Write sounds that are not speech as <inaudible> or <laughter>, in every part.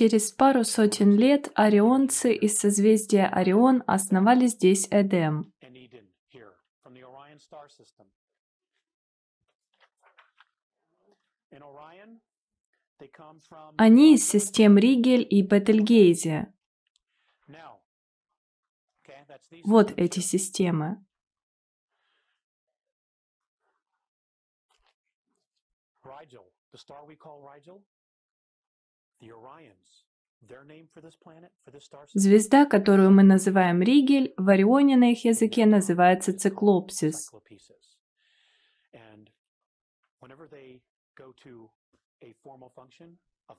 Через пару сотен лет орионцы из созвездия Орион основали здесь Эдем. Они из систем Ригель и Бетельгейзе. Вот эти системы. Звезда, которую мы называем Ригель, в Орионе на их языке называется Циклопсис.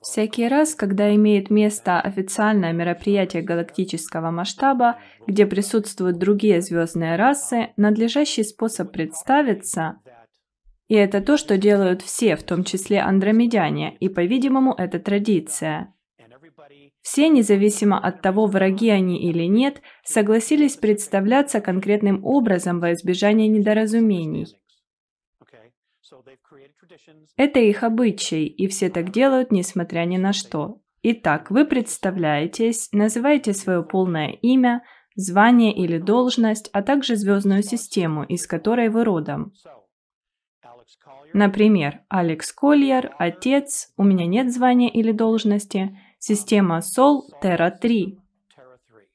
Всякий раз, когда имеет место официальное мероприятие галактического масштаба, где присутствуют другие звездные расы, надлежащий способ представиться, и это то, что делают все, в том числе андромедяне, и, по-видимому, это традиция. Все, независимо от того, враги они или нет, согласились представляться конкретным образом во избежание недоразумений. Это их обычай, и все так делают, несмотря ни на что. Итак, вы представляетесь, называете свое полное имя, звание или должность, а также звездную систему, из которой вы родом. Например, Алекс Кольер, отец, у меня нет звания или должности, система Sol Terra 3. Terra 3.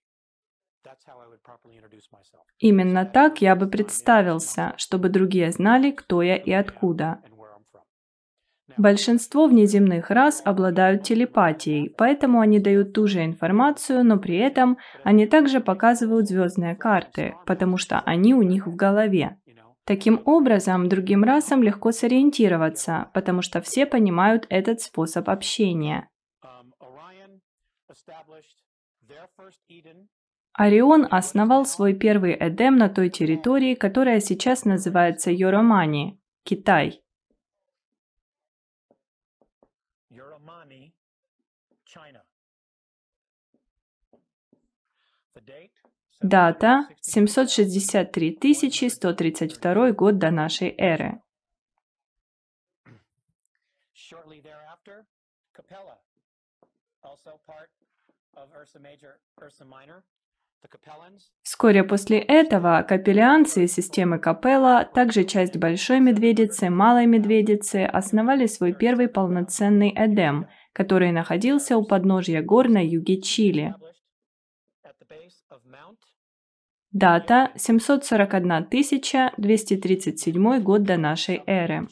That's how I would properly introduce myself. Именно так я бы представился, чтобы другие знали, кто я и откуда. Большинство внеземных рас обладают телепатией, поэтому они дают ту же информацию, но при этом они также показывают звездные карты, потому что они у них в голове. Таким образом, другим расам легко сориентироваться, потому что все понимают этот способ общения. um, Орион основал свой первый Эдем на той территории, которая сейчас называется Йоромани, Китай. Дата 763 763 132 год до нашей эры. Вскоре после этого капеллианцы из системы Капелла, также часть Большой Медведицы, Малой Медведицы, основали свой первый полноценный Эдем, который находился у подножья гор на юге Чили. Дата 741 237 год до нашей эры.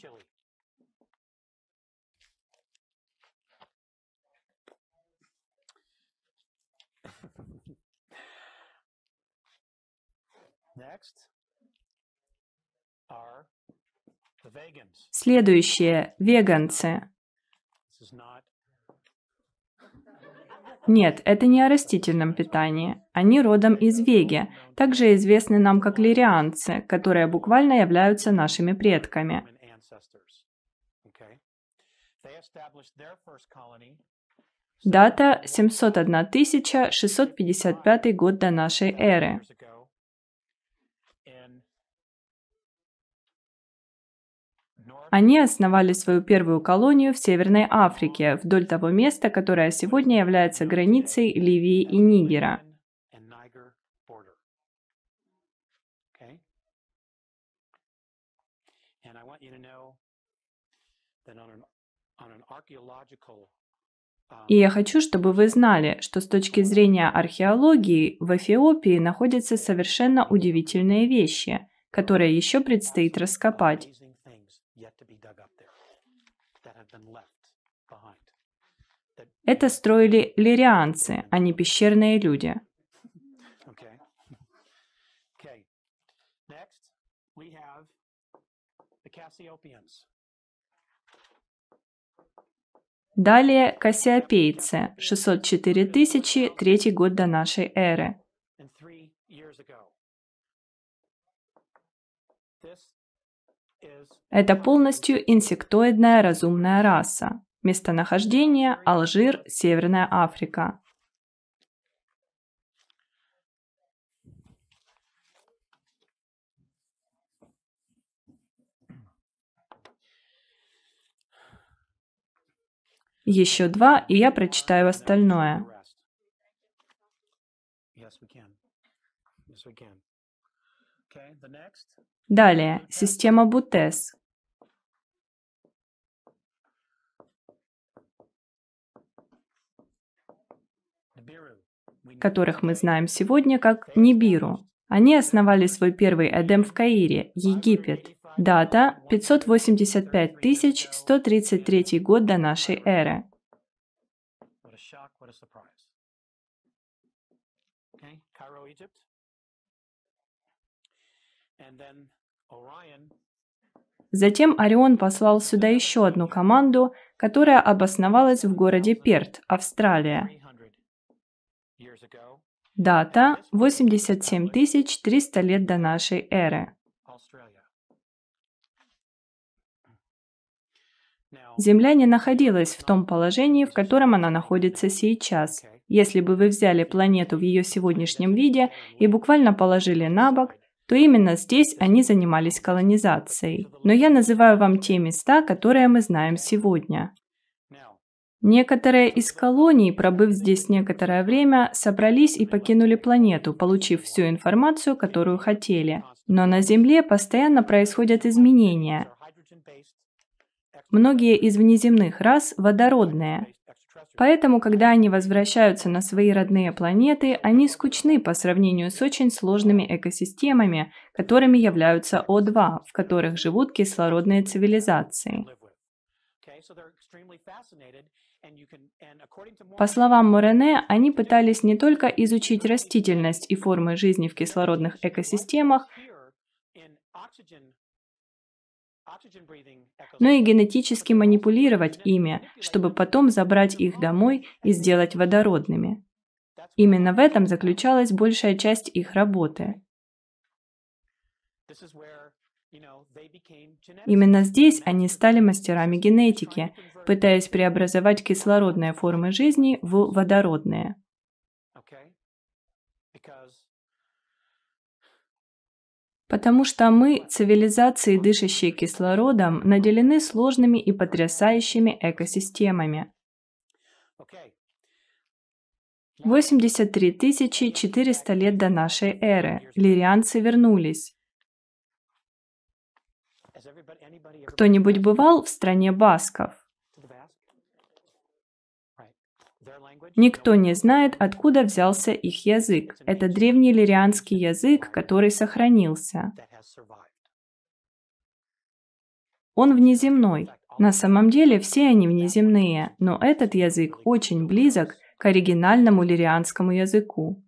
Следующие – веганцы. Нет, это не о растительном питании. Они родом из Веги, также известны нам как лирианцы, которые буквально являются нашими предками. Дата 701 655 год до нашей эры. Они основали свою первую колонию в Северной Африке, вдоль того места, которое сегодня является границей Ливии и Нигера. И я хочу, чтобы вы знали, что с точки зрения археологии в Эфиопии находятся совершенно удивительные вещи, которые еще предстоит раскопать. Это строили лирианцы, а не пещерные люди. <laughs> Далее кассиопейцы, 604 тысячи, третий год до нашей эры. Это полностью инсектоидная разумная раса. Местонахождение – Алжир, Северная Африка. Еще два, и я прочитаю остальное. Далее, система Бутес. которых мы знаем сегодня как Нибиру. Они основали свой первый Эдем в Каире, Египет. Дата 585 133 год до нашей эры. Затем Орион послал сюда еще одну команду, которая обосновалась в городе Перт, Австралия. Дата 87 300 лет до нашей эры. Земля не находилась в том положении, в котором она находится сейчас. Если бы вы взяли планету в ее сегодняшнем виде и буквально положили на бок, то именно здесь они занимались колонизацией. Но я называю вам те места, которые мы знаем сегодня. Некоторые из колоний, пробыв здесь некоторое время, собрались и покинули планету, получив всю информацию, которую хотели. Но на Земле постоянно происходят изменения. Многие из внеземных рас водородные. Поэтому, когда они возвращаются на свои родные планеты, они скучны по сравнению с очень сложными экосистемами, которыми являются О2, в которых живут кислородные цивилизации. По словам Морене, они пытались не только изучить растительность и формы жизни в кислородных экосистемах, но и генетически манипулировать ими, чтобы потом забрать их домой и сделать водородными. Именно в этом заключалась большая часть их работы. Именно здесь они стали мастерами генетики, пытаясь преобразовать кислородные формы жизни в водородные. Потому что мы, цивилизации, дышащие кислородом, наделены сложными и потрясающими экосистемами. 83 400 лет до нашей эры лирианцы вернулись. Кто-нибудь бывал в стране басков? Никто не знает, откуда взялся их язык. Это древний лирианский язык, который сохранился. Он внеземной. На самом деле все они внеземные, но этот язык очень близок к оригинальному лирианскому языку.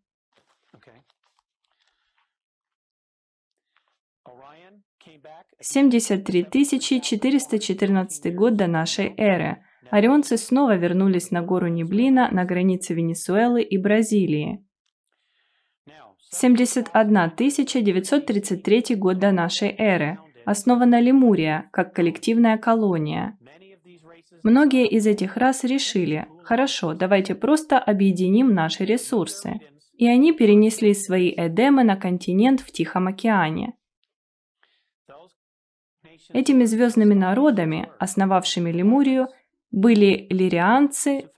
73 414 год до нашей эры. Орионцы снова вернулись на гору Неблина на границе Венесуэлы и Бразилии. 71 933 год до нашей эры. Основана Лемурия как коллективная колония. Многие из этих рас решили, хорошо, давайте просто объединим наши ресурсы. И они перенесли свои эдемы на континент в Тихом океане. Этими звездными народами, основавшими Лемурию, были лирианцы,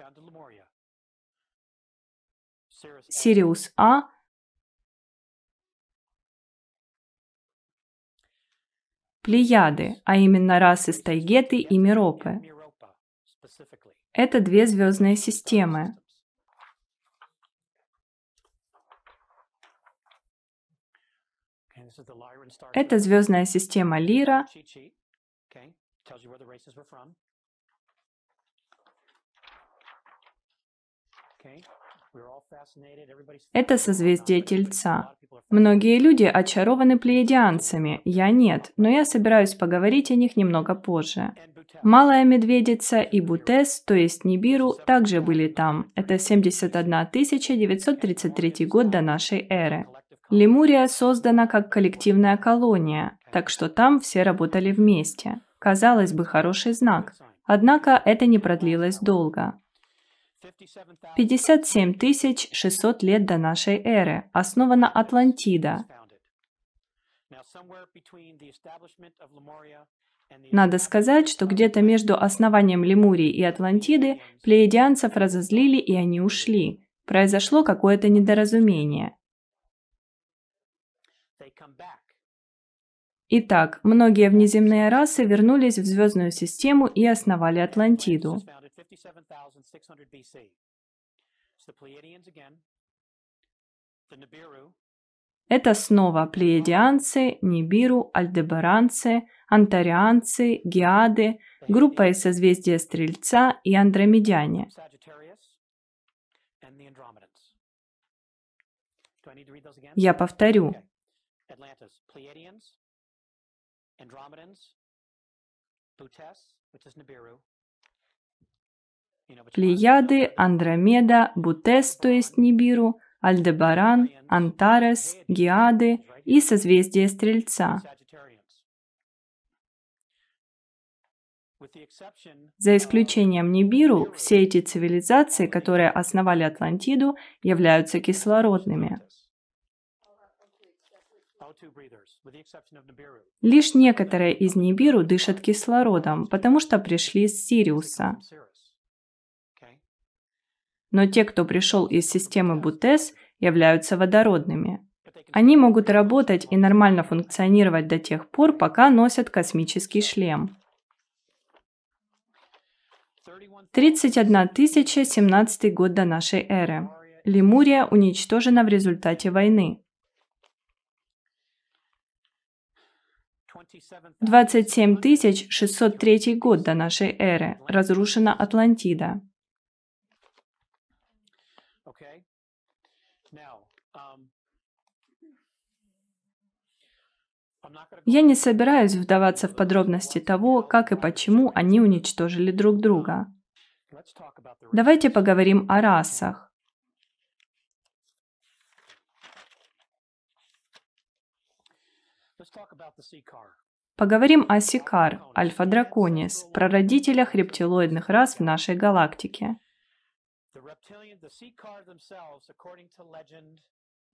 Сириус А, Плеяды, а именно расы Стайгеты и Миропы. Это две звездные системы. Это звездная система Лира. Это созвездие Тельца. Многие люди очарованы плеядианцами, я нет, но я собираюсь поговорить о них немного позже. Малая Медведица и Бутес, то есть Нибиру, также были там. Это 71 933 год до нашей эры. Лемурия создана как коллективная колония, так что там все работали вместе. Казалось бы, хороший знак. Однако это не продлилось долго. 57 600 лет до нашей эры основана Атлантида. Надо сказать, что где-то между основанием Лемурии и Атлантиды плеядианцев разозлили и они ушли. Произошло какое-то недоразумение. Итак, многие внеземные расы вернулись в звездную систему и основали Атлантиду. Это снова плеядианцы, нибиру, альдебаранцы, антарианцы, геады, группа из созвездия Стрельца и андромедяне. Я повторю. Плеяды, Андромеда, Бутес, то есть Нибиру, Альдебаран, Антарес, Геады и созвездие Стрельца. За исключением Нибиру, все эти цивилизации, которые основали Атлантиду, являются кислородными. Лишь некоторые из Нибиру дышат кислородом, потому что пришли с Сириуса. Но те, кто пришел из системы Бутес, являются водородными. Они могут работать и нормально функционировать до тех пор, пока носят космический шлем. 31 тысяча 17 год до нашей эры. Лемурия уничтожена в результате войны. 27 603 год до нашей эры. Разрушена Атлантида. Я не собираюсь вдаваться в подробности того, как и почему они уничтожили друг друга. Давайте поговорим о расах. Поговорим о Сикар, альфа-драконис, прародителях рептилоидных рас в нашей галактике.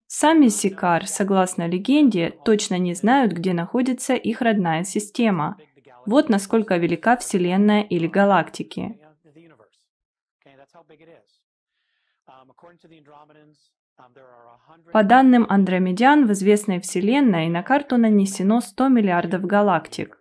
Сами Сикар, согласно легенде, точно не знают, где находится их родная система. Вот насколько велика Вселенная или галактики. По данным андромедян, в известной Вселенной на карту нанесено 100 миллиардов галактик.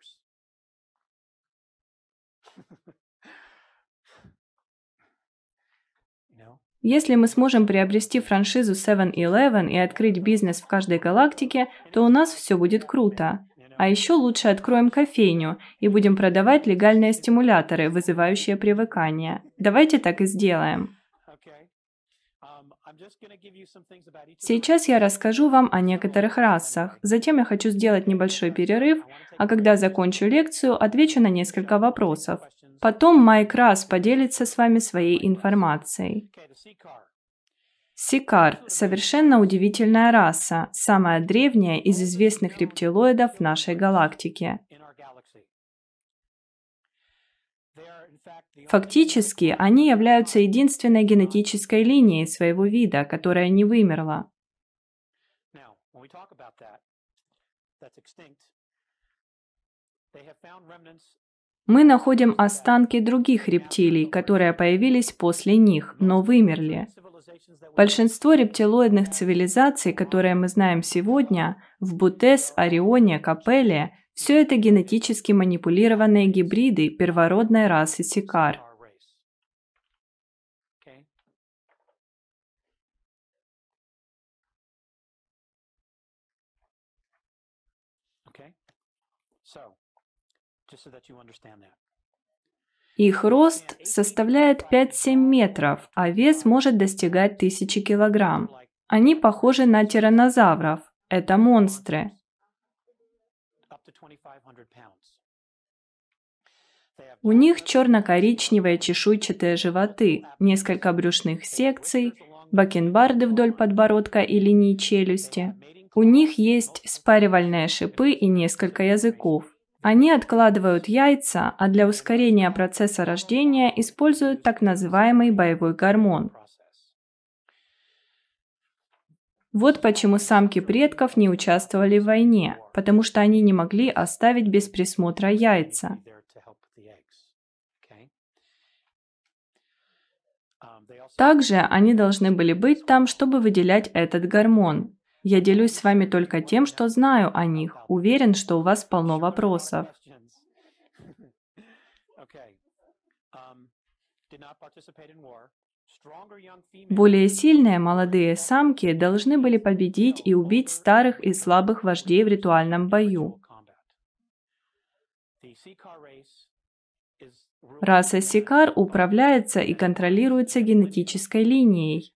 Если мы сможем приобрести франшизу 7-Eleven и открыть бизнес в каждой галактике, то у нас все будет круто. А еще лучше откроем кофейню и будем продавать легальные стимуляторы, вызывающие привыкание. Давайте так и сделаем. Сейчас я расскажу вам о некоторых расах. Затем я хочу сделать небольшой перерыв, а когда закончу лекцию, отвечу на несколько вопросов. Потом Майк Расс поделится с вами своей информацией. Сикар – совершенно удивительная раса, самая древняя из известных рептилоидов нашей галактике. Фактически, они являются единственной генетической линией своего вида, которая не вымерла. Мы находим останки других рептилий, которые появились после них, но вымерли. Большинство рептилоидных цивилизаций, которые мы знаем сегодня, в Бутес, Орионе, Капелле, все это генетически манипулированные гибриды первородной расы Сикар. Их рост составляет 5-7 метров, а вес может достигать тысячи килограмм. Они похожи на тираннозавров. Это монстры. У них черно-коричневые чешуйчатые животы, несколько брюшных секций, бакенбарды вдоль подбородка и линии челюсти. У них есть спаривальные шипы и несколько языков. Они откладывают яйца, а для ускорения процесса рождения используют так называемый боевой гормон. Вот почему самки предков не участвовали в войне, потому что они не могли оставить без присмотра яйца. Также они должны были быть там, чтобы выделять этот гормон. Я делюсь с вами только тем, что знаю о них. Уверен, что у вас полно вопросов. Более сильные молодые самки должны были победить и убить старых и слабых вождей в ритуальном бою. Раса Сикар управляется и контролируется генетической линией.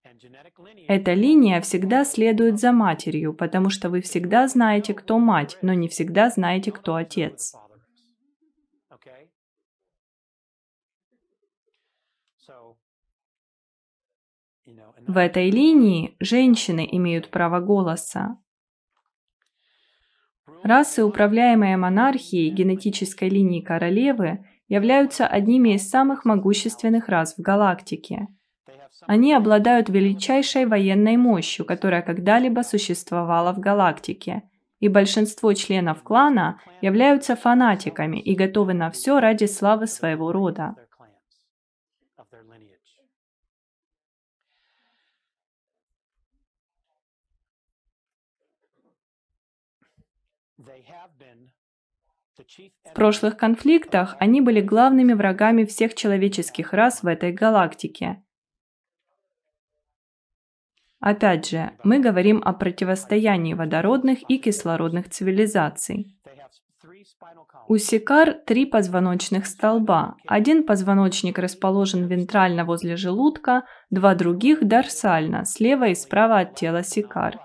Эта линия всегда следует за матерью, потому что вы всегда знаете, кто мать, но не всегда знаете, кто отец. В этой линии женщины имеют право голоса. Расы, управляемые монархией генетической линии королевы, являются одними из самых могущественных рас в галактике. Они обладают величайшей военной мощью, которая когда-либо существовала в галактике, и большинство членов клана являются фанатиками и готовы на все ради славы своего рода. В прошлых конфликтах они были главными врагами всех человеческих рас в этой галактике. Опять же, мы говорим о противостоянии водородных и кислородных цивилизаций. У сикар три позвоночных столба. Один позвоночник расположен вентрально возле желудка, два других дорсально, слева и справа от тела сикар.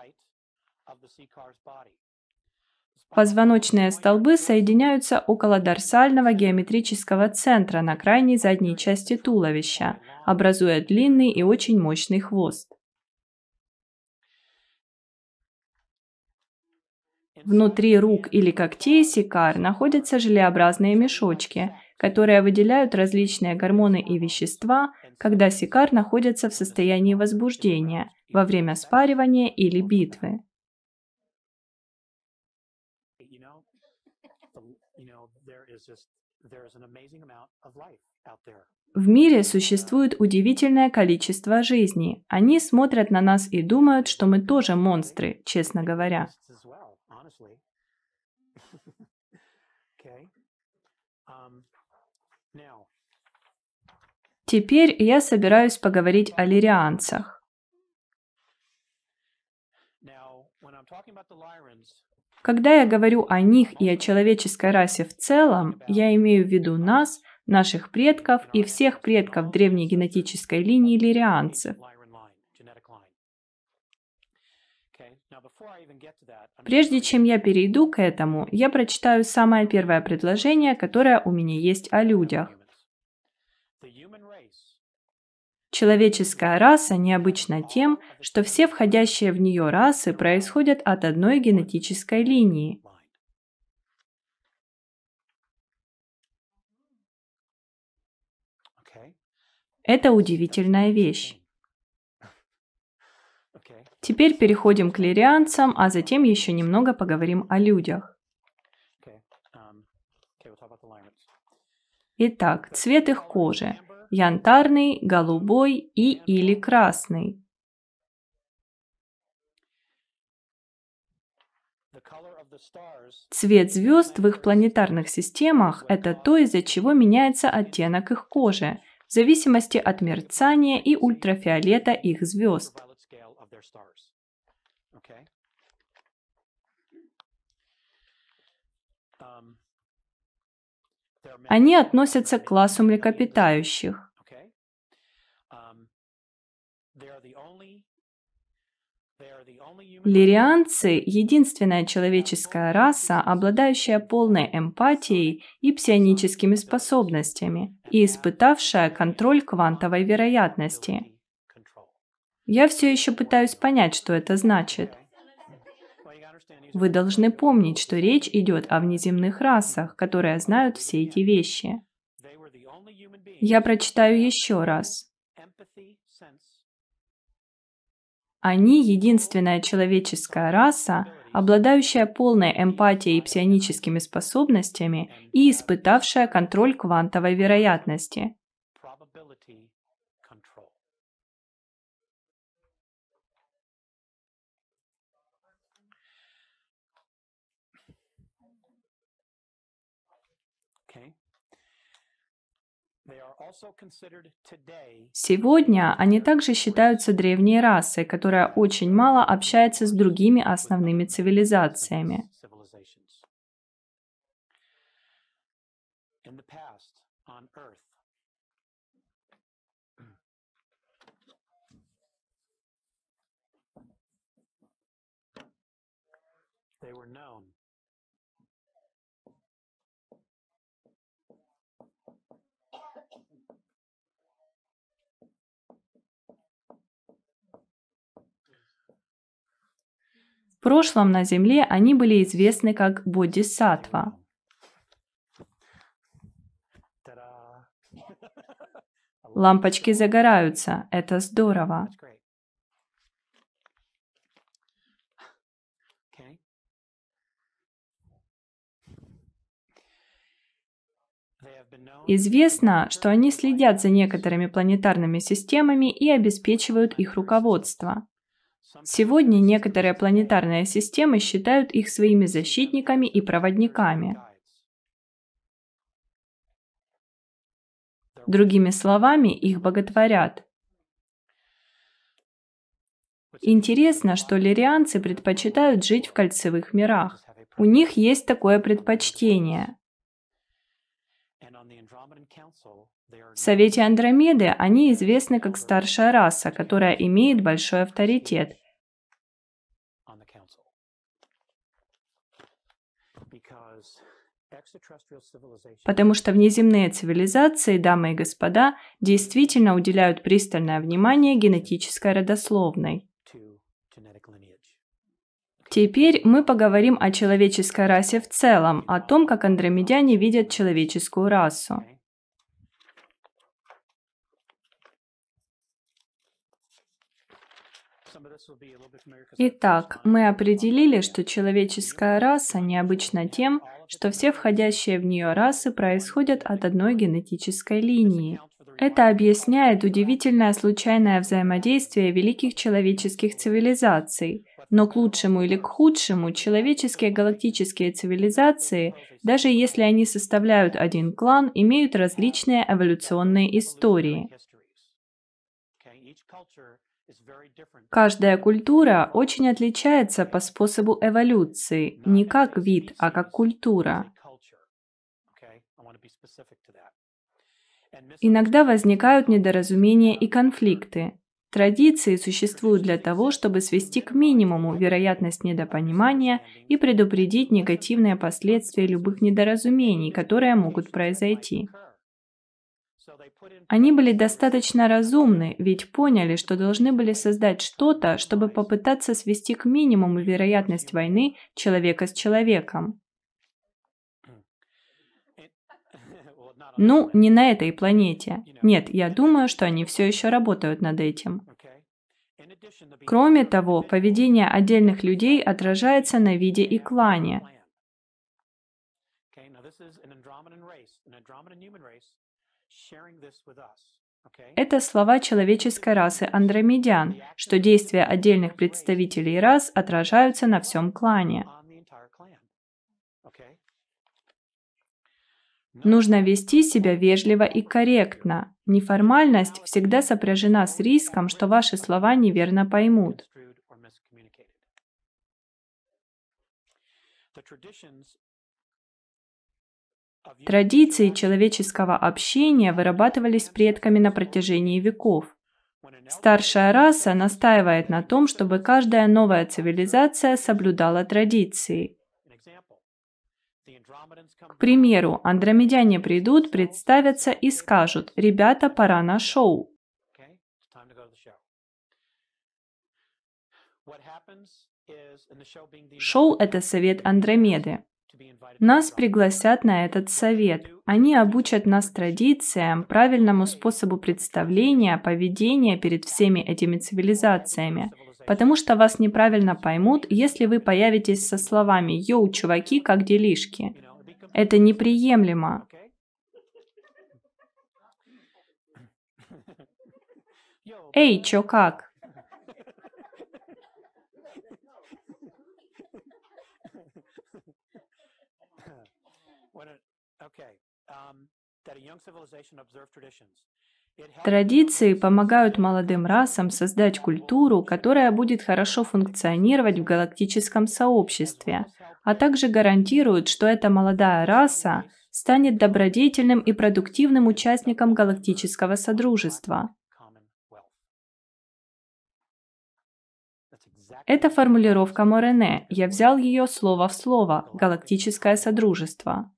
Позвоночные столбы соединяются около дорсального геометрического центра на крайней задней части туловища, образуя длинный и очень мощный хвост. Внутри рук или когтей сикар находятся желеобразные мешочки, которые выделяют различные гормоны и вещества, когда сикар находится в состоянии возбуждения, во время спаривания или битвы. В мире существует удивительное количество жизней. Они смотрят на нас и думают, что мы тоже монстры, честно говоря. <laughs> Um, Теперь я собираюсь поговорить о лирианцах. Когда я говорю о них и о человеческой расе в целом, я имею в виду нас, наших предков и всех предков древней генетической линии лирианцев. Прежде чем я перейду к этому, я прочитаю самое первое предложение, которое у меня есть о людях. Человеческая раса необычна тем, что все входящие в нее расы происходят от одной генетической линии. Это удивительная вещь. Теперь переходим к лирианцам, а затем еще немного поговорим о людях. Итак, цвет их кожи янтарный, голубой и или красный. Цвет звезд в их планетарных системах – это то, из-за чего меняется оттенок их кожи, в зависимости от мерцания и ультрафиолета их звезд. Они относятся к классу млекопитающих. Лирианцы – единственная человеческая раса, обладающая полной эмпатией и псионическими способностями и испытавшая контроль квантовой вероятности. Я все еще пытаюсь понять, что это значит. Вы должны помнить, что речь идет о внеземных расах, которые знают все эти вещи. Я прочитаю еще раз. Они единственная человеческая раса, обладающая полной эмпатией и псионическими способностями и испытавшая контроль квантовой вероятности. Сегодня они также считаются древней расой, которая очень мало общается с другими основными цивилизациями. they were known В прошлом на Земле они были известны как бодисаттва. <laughs> Лампочки загораются, это здорово. Известно, что они следят за некоторыми планетарными системами и обеспечивают их руководство. Сегодня некоторые планетарные системы считают их своими защитниками и проводниками. Другими словами, их боготворят. Интересно, что лирианцы предпочитают жить в кольцевых мирах. У них есть такое предпочтение. В Совете Андромеды они известны как старшая раса, которая имеет большой авторитет. Потому что внеземные цивилизации, дамы и господа, действительно уделяют пристальное внимание генетической родословной. Теперь мы поговорим о человеческой расе в целом, о том, как андромедяне видят человеческую расу. Итак, on мы определили, что человеческая раса необычна тем, что все входящие в нее расы происходят от одной генетической линии. Это объясняет удивительное случайное взаимодействие великих человеческих цивилизаций. Но к лучшему или к худшему человеческие галактические цивилизации, даже если они составляют один клан, имеют различные эволюционные истории. Каждая культура очень отличается по способу эволюции, не как вид, а как культура. Иногда возникают недоразумения и конфликты. Традиции существуют для того, чтобы свести к минимуму вероятность недопонимания и предупредить негативные последствия любых недоразумений, которые могут произойти. Они были достаточно разумны, ведь поняли, что должны были создать что-то, чтобы попытаться свести к минимуму вероятность войны человека с человеком. Ну, не на этой планете. Нет, я думаю, что они все еще работают над этим. Кроме того, поведение отдельных людей отражается на виде и клане. Это слова человеческой расы андромедян, что действия отдельных представителей рас отражаются на всем клане. Нужно вести себя вежливо и корректно. Неформальность всегда сопряжена с риском, что ваши слова неверно поймут. Традиции человеческого общения вырабатывались предками на протяжении веков. Старшая раса настаивает на том, чтобы каждая новая цивилизация соблюдала традиции. К примеру, андромедяне придут, представятся и скажут «Ребята, пора на шоу». Шоу – это совет Андромеды. Нас пригласят на этот совет. Они обучат нас традициям, правильному способу представления, поведения перед всеми этими цивилизациями. потому что вас неправильно поймут, если вы появитесь со словами «Йоу, чуваки, как делишки?». Это неприемлемо. Эй, чё как? Традиции помогают молодым расам создать культуру, которая будет хорошо функционировать в галактическом сообществе, а также гарантируют, что эта молодая раса станет добродетельным и продуктивным участником галактического содружества. Это формулировка Морене, я взял ее слово в слово. «галактическое содружество».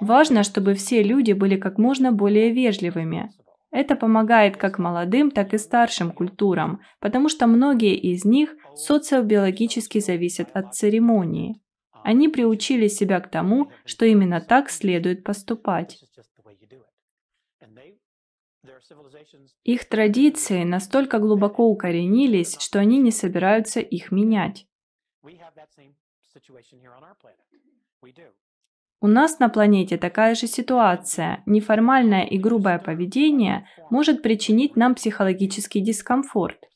Важно, чтобы все люди были как можно более вежливыми. Это помогает как молодым, так и старшим культурам, потому что многие из них социобиологически зависят от церемонии. Они приучили себя к тому, что именно так следует поступать. Их традиции настолько глубоко укоренились, что они не собираются их менять. У нас на планете такая же ситуация. Неформальное и грубое поведение может причинить нам психологический дискомфорт.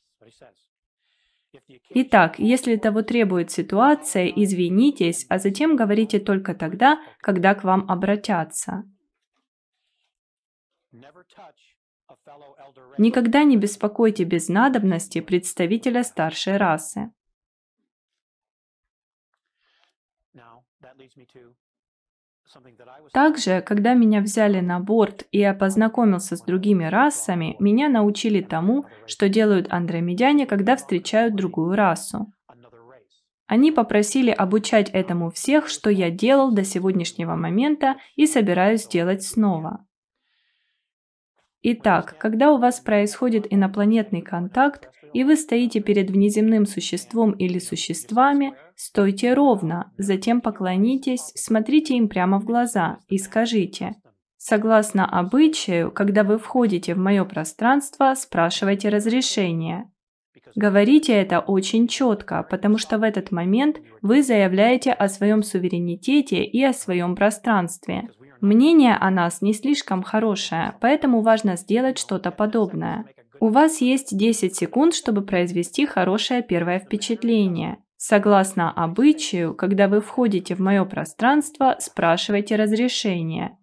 Итак, если того требует ситуация, извинитесь, а затем говорите только тогда, когда к вам обратятся. Никогда не беспокойте без надобности представителя старшей расы. Также, когда меня взяли на борт и я познакомился с другими расами, меня научили тому, что делают андромедяне, когда встречают другую расу. Они попросили обучать этому всех, что я делал до сегодняшнего момента и собираюсь делать снова. Итак, когда у вас происходит инопланетный контакт, и вы стоите перед внеземным существом или существами, стойте ровно, затем поклонитесь, смотрите им прямо в глаза и скажите Согласно обычаю, когда вы входите в мое пространство, спрашивайте разрешение. Говорите это очень четко, потому что в этот момент вы заявляете о своем суверенитете и о своем пространстве. Мнение о нас не слишком хорошее, поэтому важно сделать что-то подобное. У вас есть 10 секунд, чтобы произвести хорошее первое впечатление. Согласно обычаю, когда вы входите в мое пространство, спрашивайте разрешение.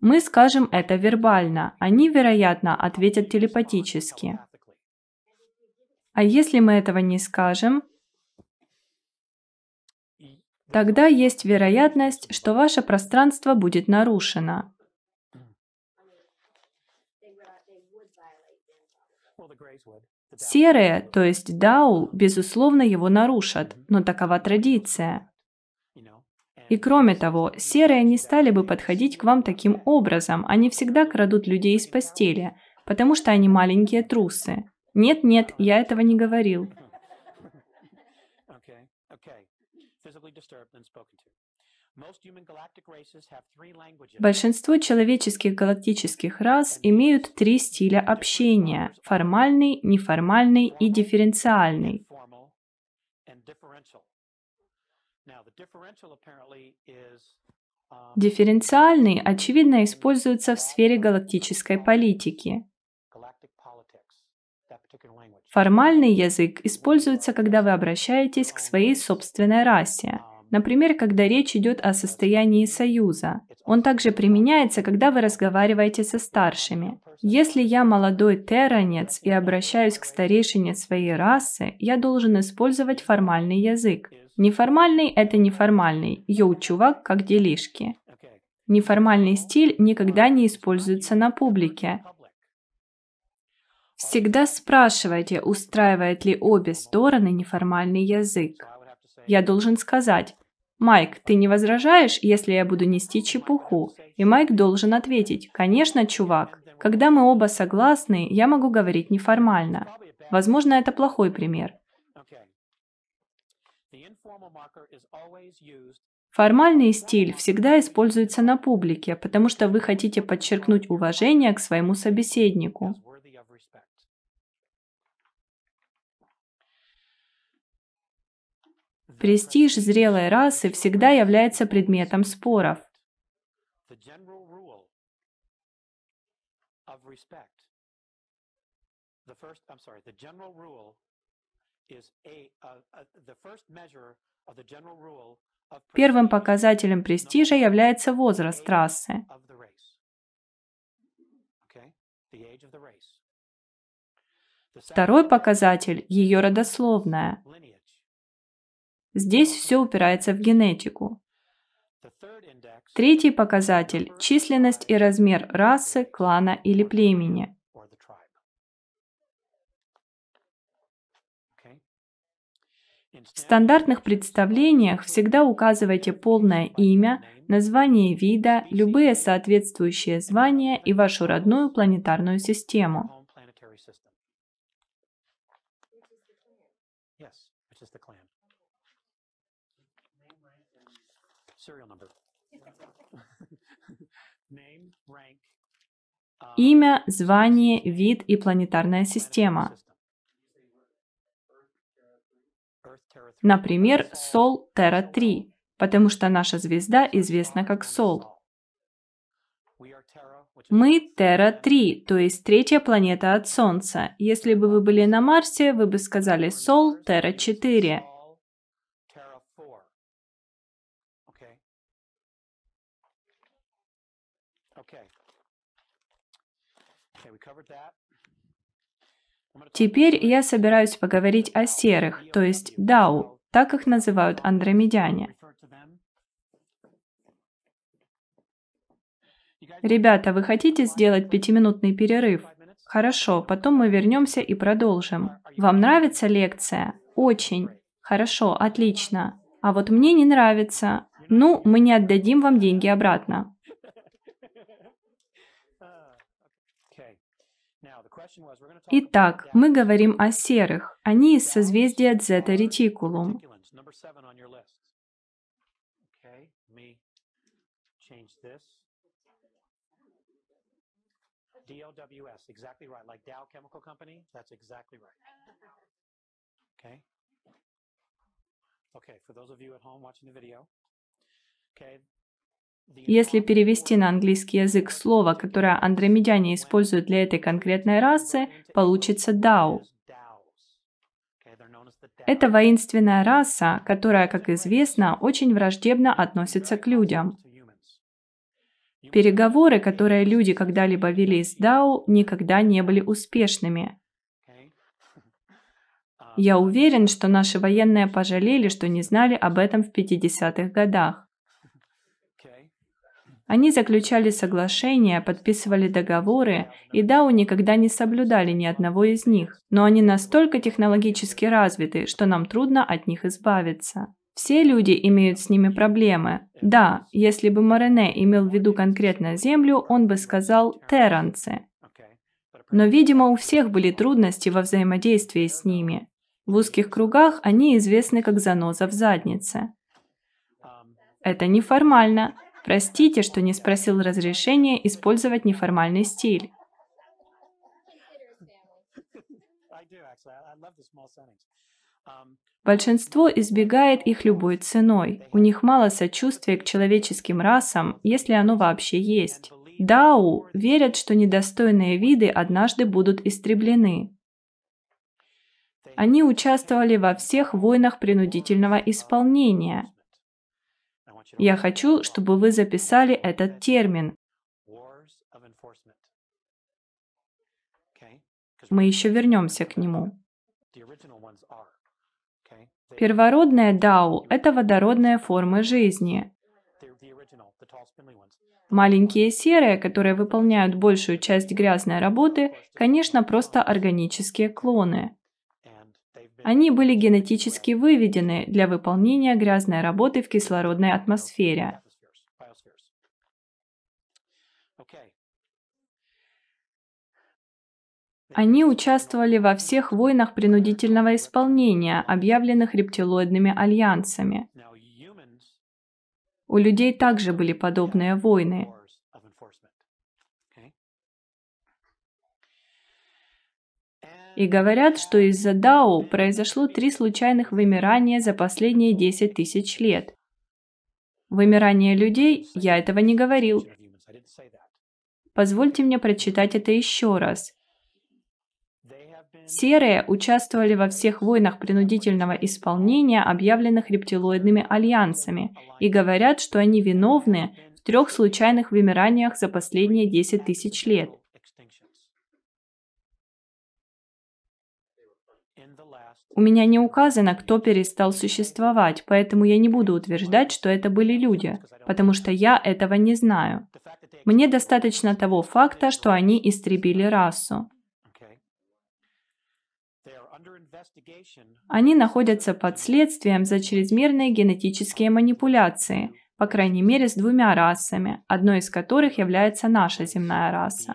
Мы скажем это вербально, они, вероятно, ответят телепатически. А если мы этого не скажем, тогда есть вероятность, что ваше пространство будет нарушено. Серые, то есть даул, безусловно, его нарушат, но такова традиция. И кроме того, серые не стали бы подходить к вам таким образом, они всегда крадут людей из постели, потому что они маленькие трусы. Нет-нет, я этого не говорил. <laughs> Большинство человеческих галактических рас имеют три стиля общения – формальный, неформальный и дифференциальный. Дифференциальный, очевидно, используется в сфере галактической политики. Формальный язык используется, когда вы обращаетесь к своей собственной расе – Например, когда речь идет о состоянии союза. Он также применяется, когда вы разговариваете со старшими. Если я молодой терранец и обращаюсь к старейшине своей расы, я должен использовать формальный язык. Неформальный – это неформальный. Йоу, чувак, как делишки. Неформальный стиль никогда не используется на публике. Всегда спрашивайте, устраивает ли обе стороны неформальный язык я должен сказать, «Майк, ты не возражаешь, если я буду нести чепуху?» И Майк должен ответить, «Конечно, чувак. Когда мы оба согласны, я могу говорить неформально». Возможно, это плохой пример. Формальный стиль всегда используется на публике, потому что вы хотите подчеркнуть уважение к своему собеседнику. as worthy of respect. The Престиж зрелой расы всегда является предметом споров. uh, uh, Первым показателем престижа является возраст расы. Второй показатель – ее родословная. Здесь все упирается в генетику. Третий показатель – численность и размер расы, клана или племени. В стандартных представлениях всегда указывайте полное имя, название вида, любые соответствующие звания и вашу родную планетарную систему. Имя, звание, вид и планетарная система. Например, Сол Терра 3, потому что наша звезда известна как Сол. Мы Терра 3, то есть третья планета от Солнца. Если бы вы были на Марсе, вы бы сказали Сол Терра 4. Sol, Terra 4. Okay. Okay. Okay, we covered that. I'm gonna talk Теперь я собираюсь поговорить о серых, то есть Дау, так их называют андромедяне. Ребята, вы хотите сделать пятиминутный перерыв? Хорошо, потом мы вернемся и продолжим. Вам нравится лекция? Очень. Хорошо, отлично. А вот мне не нравится. Ну, мы не отдадим вам деньги обратно. Итак, мы говорим о серых. Они из созвездия Дзета Ретикулум. DLWS, exactly right. Like Dow Chemical Company, that's exactly right. Okay. Okay, for those of you at home watching the video. Okay. Если перевести на английский язык слово, которое андромедяне используют для этой конкретной расы, получится Дау. Это воинственная раса, которая, как известно, очень враждебно относится к людям. Переговоры, которые люди когда-либо вели с Дау, никогда не были успешными. Я уверен, что наши военные пожалели, что не знали об этом в 50-х годах. Они заключали соглашения, подписывали договоры, и Дау никогда не соблюдали ни одного из них. Но они настолько технологически развиты, что нам трудно от них избавиться. Все люди имеют с ними проблемы. Да, если бы Морене имел в виду конкретно Землю, он бы сказал «теранцы». Но, видимо, у всех были трудности во взаимодействии с ними. В узких кругах они известны как заноза в заднице. Это неформально. Простите, что не спросил разрешения использовать неформальный стиль. Большинство избегает их любой ценой. У них мало сочувствия к человеческим расам, если оно вообще есть. Дау верят, что недостойные виды однажды будут истреблены. Они участвовали во всех войнах принудительного исполнения. Я хочу, чтобы вы записали этот термин. Мы еще вернемся к нему. Первородная Дау – это водородные формы жизни. Маленькие серые, которые выполняют большую часть грязной работы, конечно, просто органические клоны. Они были генетически выведены для выполнения грязной работы в кислородной атмосфере. Они участвовали во всех войнах принудительного исполнения, объявленных рептилоидными альянсами. У людей также были подобные войны. И говорят, что из-за Дао произошло три случайных вымирания за последние 10 тысяч лет. Вымирание людей, я этого не говорил. Позвольте мне прочитать это еще раз. Серые участвовали во всех войнах принудительного исполнения, объявленных рептилоидными альянсами, и говорят, что они виновны в трех случайных вымираниях за последние 10 тысяч лет. У меня не указано, кто перестал существовать, поэтому я не буду утверждать, что это были люди, потому что я этого не знаю. Мне достаточно того факта, что они истребили расу. Они находятся под следствием за чрезмерные генетические манипуляции, по крайней мере с двумя расами, одной из которых является наша земная раса.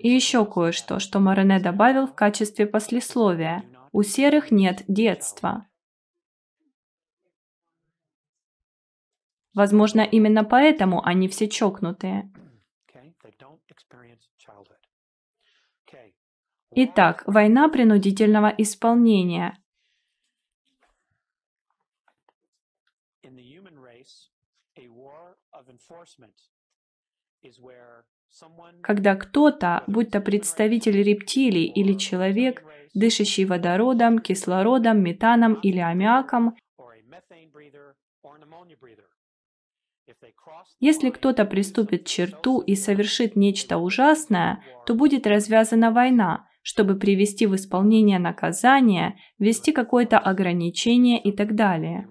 И еще кое-что, что Морене добавил в качестве послесловия. У серых нет детства. Возможно, именно поэтому они все чокнутые. Итак, война принудительного исполнения. Когда кто-то, будь то представитель рептилий или человек, дышащий водородом, кислородом, метаном или аммиаком, если кто-то приступит черту и совершит нечто ужасное, то будет развязана война, чтобы привести в исполнение наказание, ввести какое-то ограничение и так далее.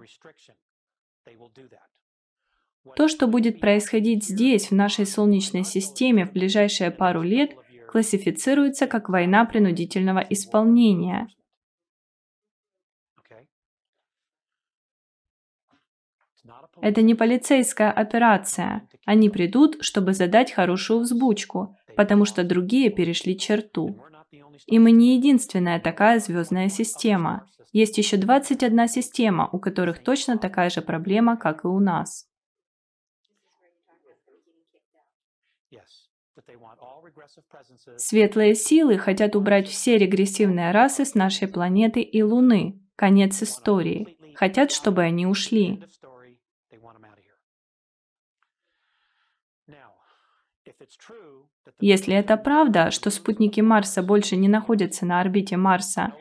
То, что будет происходить здесь, в нашей Солнечной системе в ближайшие пару лет, классифицируется как война принудительного исполнения. Это не полицейская операция. Они придут, чтобы задать хорошую взбучку, потому что другие перешли черту. И мы не единственная такая звездная система. Есть еще 21 система, у которых точно такая же проблема, как и у нас. Светлые силы хотят убрать все регрессивные расы с нашей планеты и Луны. Конец истории. Хотят, чтобы они ушли. Если это правда, что спутники Марса больше не находятся на орбите Марса,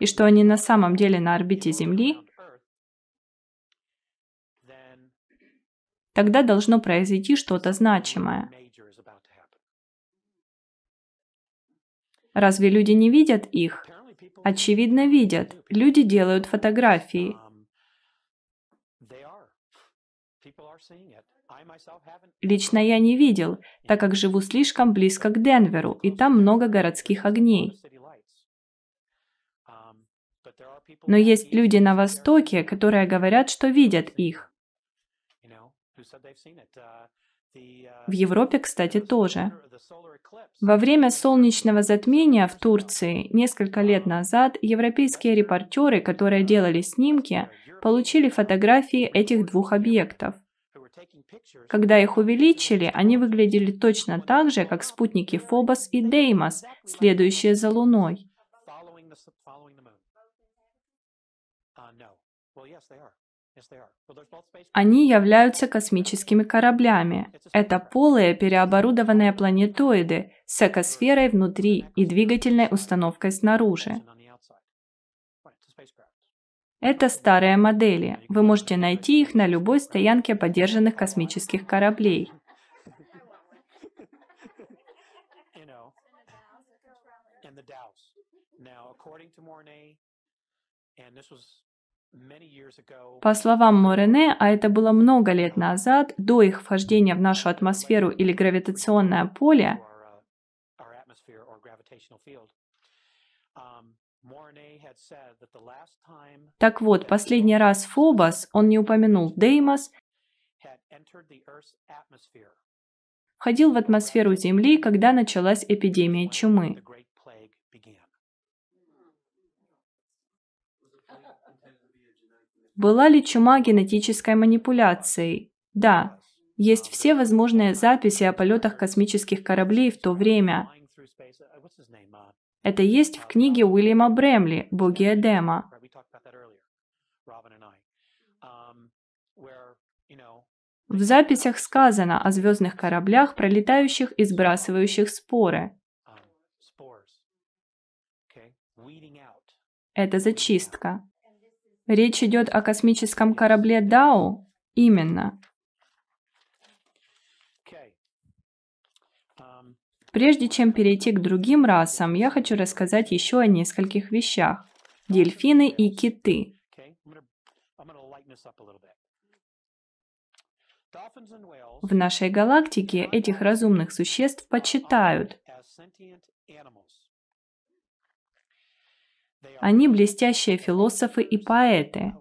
и что они на самом деле на орбите Земли, тогда должно произойти что-то значимое. Разве люди не видят их? Очевидно, видят. Люди делают фотографии. Лично я не видел, так как живу слишком близко к Денверу, и там много городских огней. Но есть люди на Востоке, которые говорят, что видят их. В Европе, кстати, тоже. Во время солнечного затмения в Турции несколько лет назад европейские репортеры, которые делали снимки, получили фотографии этих двух объектов. Когда их увеличили, они выглядели точно так же, как спутники Фобос и Деймос, следующие за Луной. Они являются космическими кораблями. Это полые переоборудованные планетоиды с экосферой внутри и двигательной установкой снаружи. Это старые модели. Вы можете найти их на любой стоянке поддержанных космических кораблей. По словам Морене, а это было много лет назад, до их вхождения в нашу атмосферу или гравитационное поле, так вот, последний раз Фобос, он не упомянул Деймос, входил в атмосферу Земли, когда началась эпидемия чумы. Была ли чума генетической манипуляцией? Да. Есть все возможные записи о полетах космических кораблей в то время. Это есть в книге Уильяма Бремли «Боги Эдема». В записях сказано о звездных кораблях, пролетающих и сбрасывающих споры. Это зачистка. Речь идет о космическом корабле Дау? Именно. Прежде чем перейти к другим расам, я хочу рассказать еще о нескольких вещах. Дельфины и киты. В нашей галактике этих разумных существ почитают. Они блестящие философы и поэты.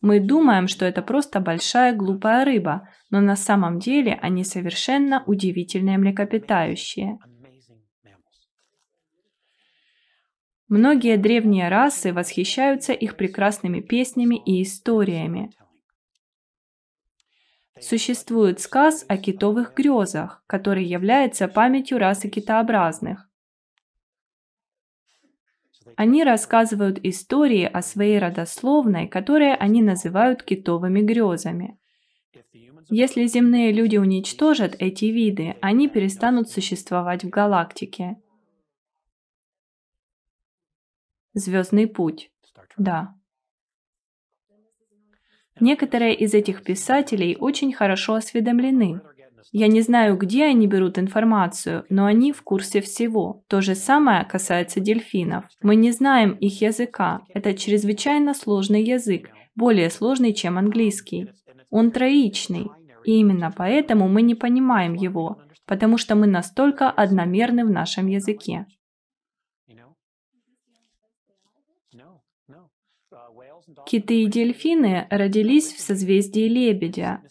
Мы думаем, что это просто большая глупая рыба, но на самом деле они совершенно удивительные млекопитающие. Многие древние расы восхищаются их прекрасными песнями и историями. Существует сказ о китовых грезах, который является памятью расы китообразных. Они рассказывают истории о своей родословной, которые они называют китовыми грезами. Если земные люди уничтожат эти виды, они перестанут существовать в галактике. Звездный путь. Да. Некоторые из этих писателей очень хорошо осведомлены. Я не знаю, где они берут информацию, но они в курсе всего. То же самое касается дельфинов. Мы не знаем их языка. Это чрезвычайно сложный язык, более сложный, чем английский. Он троичный, и именно поэтому мы не понимаем его, потому что мы настолько одномерны в нашем языке. Киты и дельфины родились в созвездии Лебедя.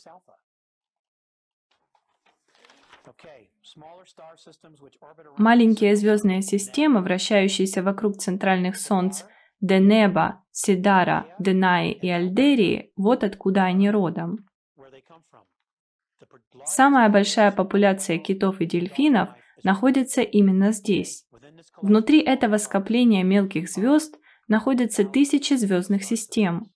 Маленькие звездные системы, вращающиеся вокруг центральных солнц Денеба, Сидара, Денаи и Альдерии, вот откуда они родом. Самая большая популяция китов и дельфинов находится именно здесь. Внутри этого скопления мелких звезд находятся тысячи звездных систем.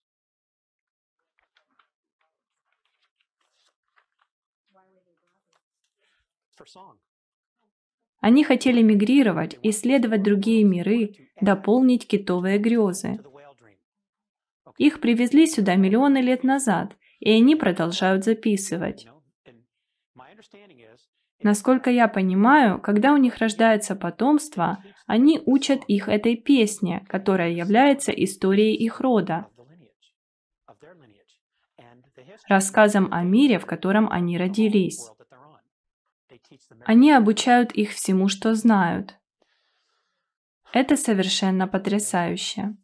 Они хотели мигрировать, исследовать другие миры, дополнить китовые грезы. Их привезли сюда миллионы лет назад, и они продолжают записывать. Насколько я понимаю, когда у них рождается потомство, они учат их этой песне, которая является историей их рода, рассказом о мире, в котором они родились. Они обучают их всему, что знают. Это совершенно потрясающе.